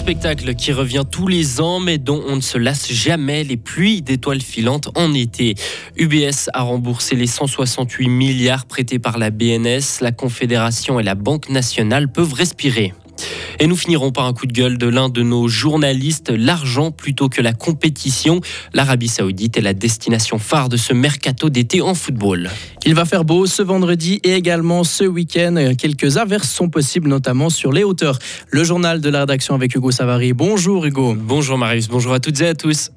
spectacle qui revient tous les ans, mais dont on ne se lasse jamais, les pluies d'étoiles filantes en été. UBS a remboursé les 168 milliards prêtés par la BNS. La Confédération et la Banque nationale peuvent respirer. Et nous finirons par un coup de gueule de l'un de nos journalistes, l'argent plutôt que la compétition. L'Arabie saoudite est la destination phare de ce mercato d'été en football. Il va faire beau ce vendredi et également ce week-end. Quelques averses sont possibles, notamment sur les hauteurs. Le journal de la rédaction avec Hugo Savary. Bonjour Hugo. Bonjour Marius, bonjour à toutes et à tous.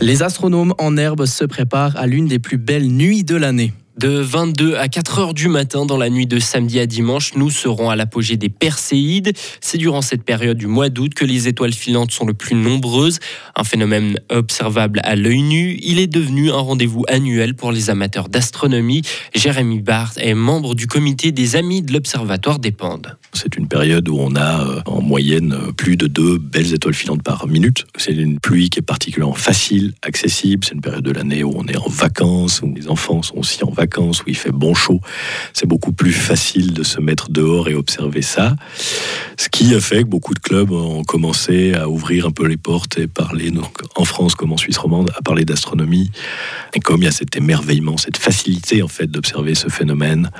Les astronomes en herbe se préparent à l'une des plus belles nuits de l'année. De 22 à 4 heures du matin dans la nuit de samedi à dimanche, nous serons à l'apogée des Perséides. C'est durant cette période du mois d'août que les étoiles filantes sont le plus nombreuses. Un phénomène observable à l'œil nu, il est devenu un rendez-vous annuel pour les amateurs d'astronomie. Jérémy Barth est membre du comité des Amis de l'Observatoire des Pendes. C'est une période où on a euh, en moyenne euh, plus de deux belles étoiles filantes par minute. C'est une pluie qui est particulièrement facile, accessible. C'est une période de l'année où on est en vacances, où les enfants sont aussi en vacances où il fait bon chaud, c'est beaucoup plus facile de se mettre dehors et observer ça. Ce qui a fait que beaucoup de clubs ont commencé à ouvrir un peu les portes et parler, donc en France comme en Suisse romande, à parler d'astronomie. Et comme il y a cet émerveillement, cette facilité en fait d'observer ce phénomène,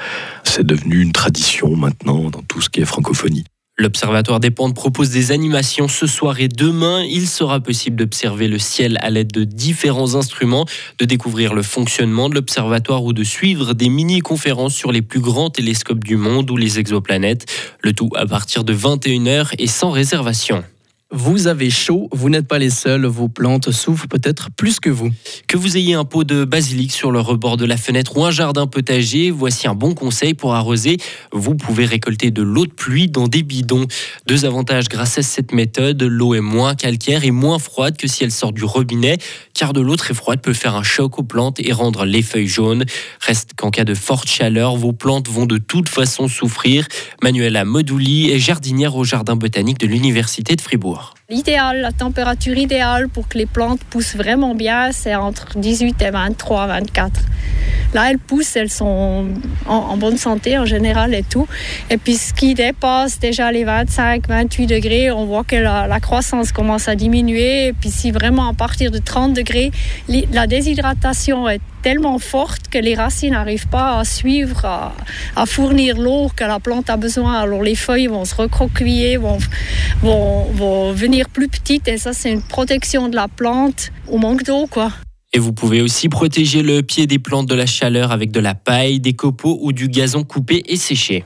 c'est devenu une tradition maintenant dans tout ce qui est francophonie. L'Observatoire des Pentes propose des animations ce soir et demain. Il sera possible d'observer le ciel à l'aide de différents instruments, de découvrir le fonctionnement de l'observatoire ou de suivre des mini-conférences sur les plus grands télescopes du monde ou les exoplanètes. Le tout à partir de 21h et sans réservation. Vous avez chaud, vous n'êtes pas les seuls, vos plantes souffrent peut-être plus que vous. Que vous ayez un pot de basilic sur le rebord de la fenêtre ou un jardin potager, voici un bon conseil pour arroser. Vous pouvez récolter de l'eau de pluie dans des bidons. Deux avantages grâce à cette méthode, l'eau est moins calcaire et moins froide que si elle sort du robinet, car de l'eau très froide peut faire un choc aux plantes et rendre les feuilles jaunes. Reste qu'en cas de forte chaleur, vos plantes vont de toute façon souffrir. Manuela Modouli est jardinière au jardin botanique de l'Université de Fribourg. L'idéal, la température idéale pour que les plantes poussent vraiment bien, c'est entre 18 et 23, 24. Là, elles poussent, elles sont en, bonne santé en général et tout. Et puis, ce qui dépasse déjà les 25, 28 degrés, on voit que la, croissance commence à diminuer. Et puis, si vraiment à partir de 30 degrés, la déshydratation est tellement forte que les racines n'arrivent pas à suivre, à, fournir l'eau que la plante a besoin. Alors les feuilles vont se recroqueviller, vont, vont, vont venir plus petites et ça c'est une protection de la plante au manque d'eau quoi. Et vous pouvez aussi protéger le pied des plantes de la chaleur avec de la paille, des copeaux ou du gazon coupé et séché.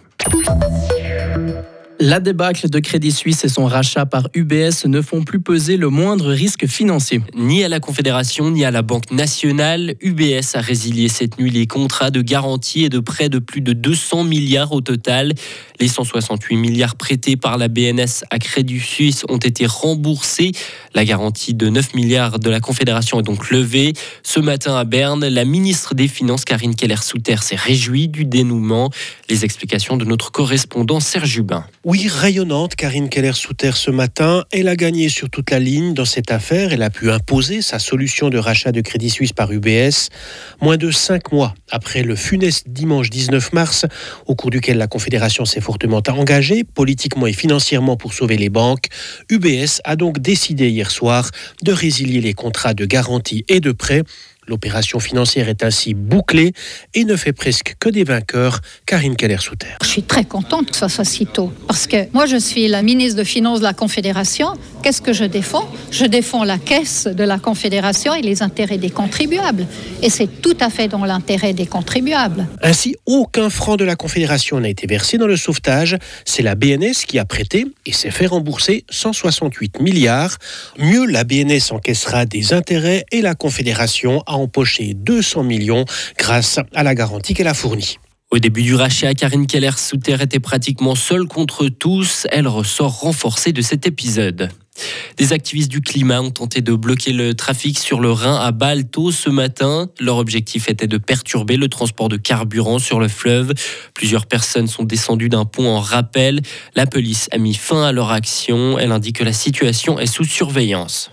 La débâcle de Crédit Suisse et son rachat par UBS ne font plus peser le moindre risque financier. Ni à la Confédération ni à la Banque nationale, UBS a résilié cette nuit les contrats de garantie et de prêts de plus de 200 milliards au total. Les 168 milliards prêtés par la BNS à Crédit Suisse ont été remboursés. La garantie de 9 milliards de la Confédération est donc levée. Ce matin à Berne, la ministre des Finances Karine Keller-Souter s'est réjouie du dénouement. Les explications de notre correspondant Serge Hubin. Oui, rayonnante, Karine Keller-Souter ce matin. Elle a gagné sur toute la ligne dans cette affaire. Elle a pu imposer sa solution de rachat de Crédit Suisse par UBS. Moins de cinq mois après le funeste dimanche 19 mars, au cours duquel la Confédération s'est fortement engagée, politiquement et financièrement, pour sauver les banques, UBS a donc décidé hier soir de résilier les contrats de garantie et de prêt L'opération financière est ainsi bouclée et ne fait presque que des vainqueurs, Karine Keller-Souter. Je suis très contente que ça soit si tôt, parce que moi je suis la ministre de Finances de la Confédération. Qu'est-ce que je défends? Je défends la caisse de la Confédération et les intérêts des contribuables. Et c'est tout à fait dans l'intérêt des contribuables. Ainsi, aucun franc de la Confédération n'a été versé dans le sauvetage. C'est la BNS qui a prêté et s'est fait rembourser 168 milliards. Mieux, la BNS encaissera des intérêts et la Confédération a empoché 200 millions grâce à la garantie qu'elle a fournie. Au début du rachat, Karine Keller-Souter était pratiquement seule contre tous. Elle ressort renforcée de cet épisode. Des activistes du climat ont tenté de bloquer le trafic sur le Rhin à Balto ce matin. Leur objectif était de perturber le transport de carburant sur le fleuve. Plusieurs personnes sont descendues d'un pont en rappel. La police a mis fin à leur action. Elle indique que la situation est sous surveillance.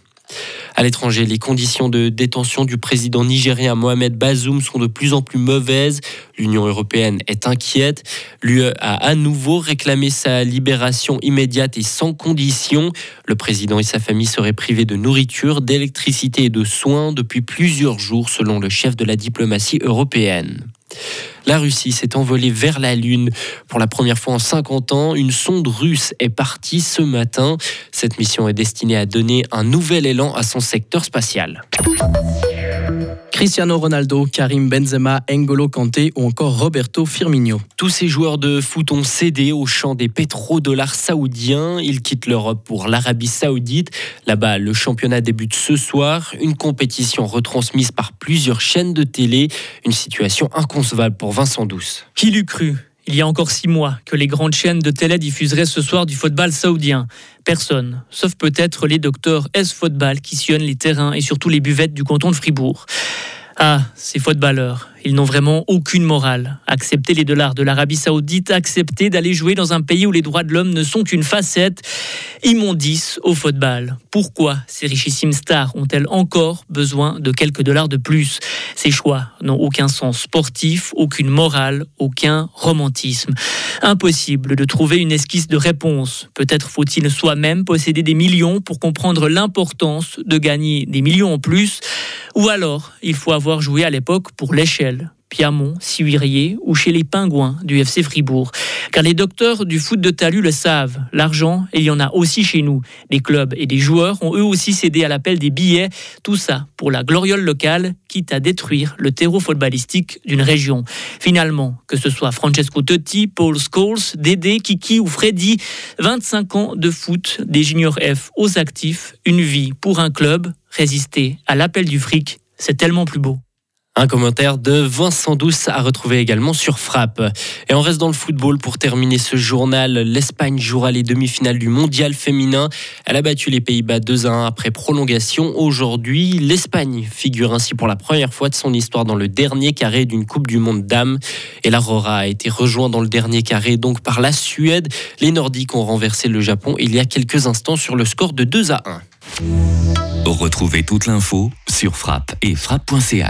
À l'étranger, les conditions de détention du président nigérien Mohamed Bazoum sont de plus en plus mauvaises. L'Union européenne est inquiète. L'UE a à nouveau réclamé sa libération immédiate et sans condition. Le président et sa famille seraient privés de nourriture, d'électricité et de soins depuis plusieurs jours, selon le chef de la diplomatie européenne. La Russie s'est envolée vers la Lune. Pour la première fois en 50 ans, une sonde russe est partie ce matin. Cette mission est destinée à donner un nouvel élan à son secteur spatial. Cristiano Ronaldo, Karim Benzema, N'Golo Kanté ou encore Roberto Firmino. Tous ces joueurs de foot ont cédé au champ des pétrodollars saoudiens. Ils quittent l'Europe pour l'Arabie saoudite. Là-bas, le championnat débute ce soir. Une compétition retransmise par plusieurs chaînes de télé. Une situation inconcevable pour Vincent Douce. Qui l'eût cru? Il y a encore six mois que les grandes chaînes de télé diffuseraient ce soir du football saoudien. Personne, sauf peut-être les docteurs S-Football qui sillonnent les terrains et surtout les buvettes du canton de Fribourg. Ah, ces footballeurs, ils n'ont vraiment aucune morale. Accepter les dollars de l'Arabie Saoudite, accepter d'aller jouer dans un pays où les droits de l'homme ne sont qu'une facette, immondice au football. Pourquoi ces richissimes stars ont-elles encore besoin de quelques dollars de plus? Ces choix n'ont aucun sens sportif, aucune morale, aucun romantisme. Impossible de trouver une esquisse de réponse. Peut-être faut-il soi-même posséder des millions pour comprendre l'importance de gagner des millions en plus. Ou alors, il faut avoir joué à l'époque pour l'échelle. Piamont, Sihuirier ou chez les Pingouins du FC Fribourg. Car les docteurs du foot de Talus le savent, l'argent, il y en a aussi chez nous. Les clubs et les joueurs ont eux aussi cédé à l'appel des billets, tout ça pour la gloriole locale, quitte à détruire le terreau footballistique d'une région. Finalement, que ce soit Francesco Totti, Paul Scholes, Dédé, Kiki ou Freddy, 25 ans de foot, des juniors F aux actifs, une vie pour un club, résister à l'appel du fric, c'est tellement plus beau. Un commentaire de Vincent Douce à retrouver également sur Frappe. Et on reste dans le football pour terminer ce journal. L'Espagne jouera les demi-finales du mondial féminin. Elle a battu les Pays-Bas 2 1 après prolongation. Aujourd'hui, l'Espagne figure ainsi pour la première fois de son histoire dans le dernier carré d'une Coupe du Monde dames. Et l'Aurora a été rejoint dans le dernier carré donc par la Suède. Les Nordiques ont renversé le Japon il y a quelques instants sur le score de 2 à 1. Retrouvez toute l'info sur frappe et frappe.ch.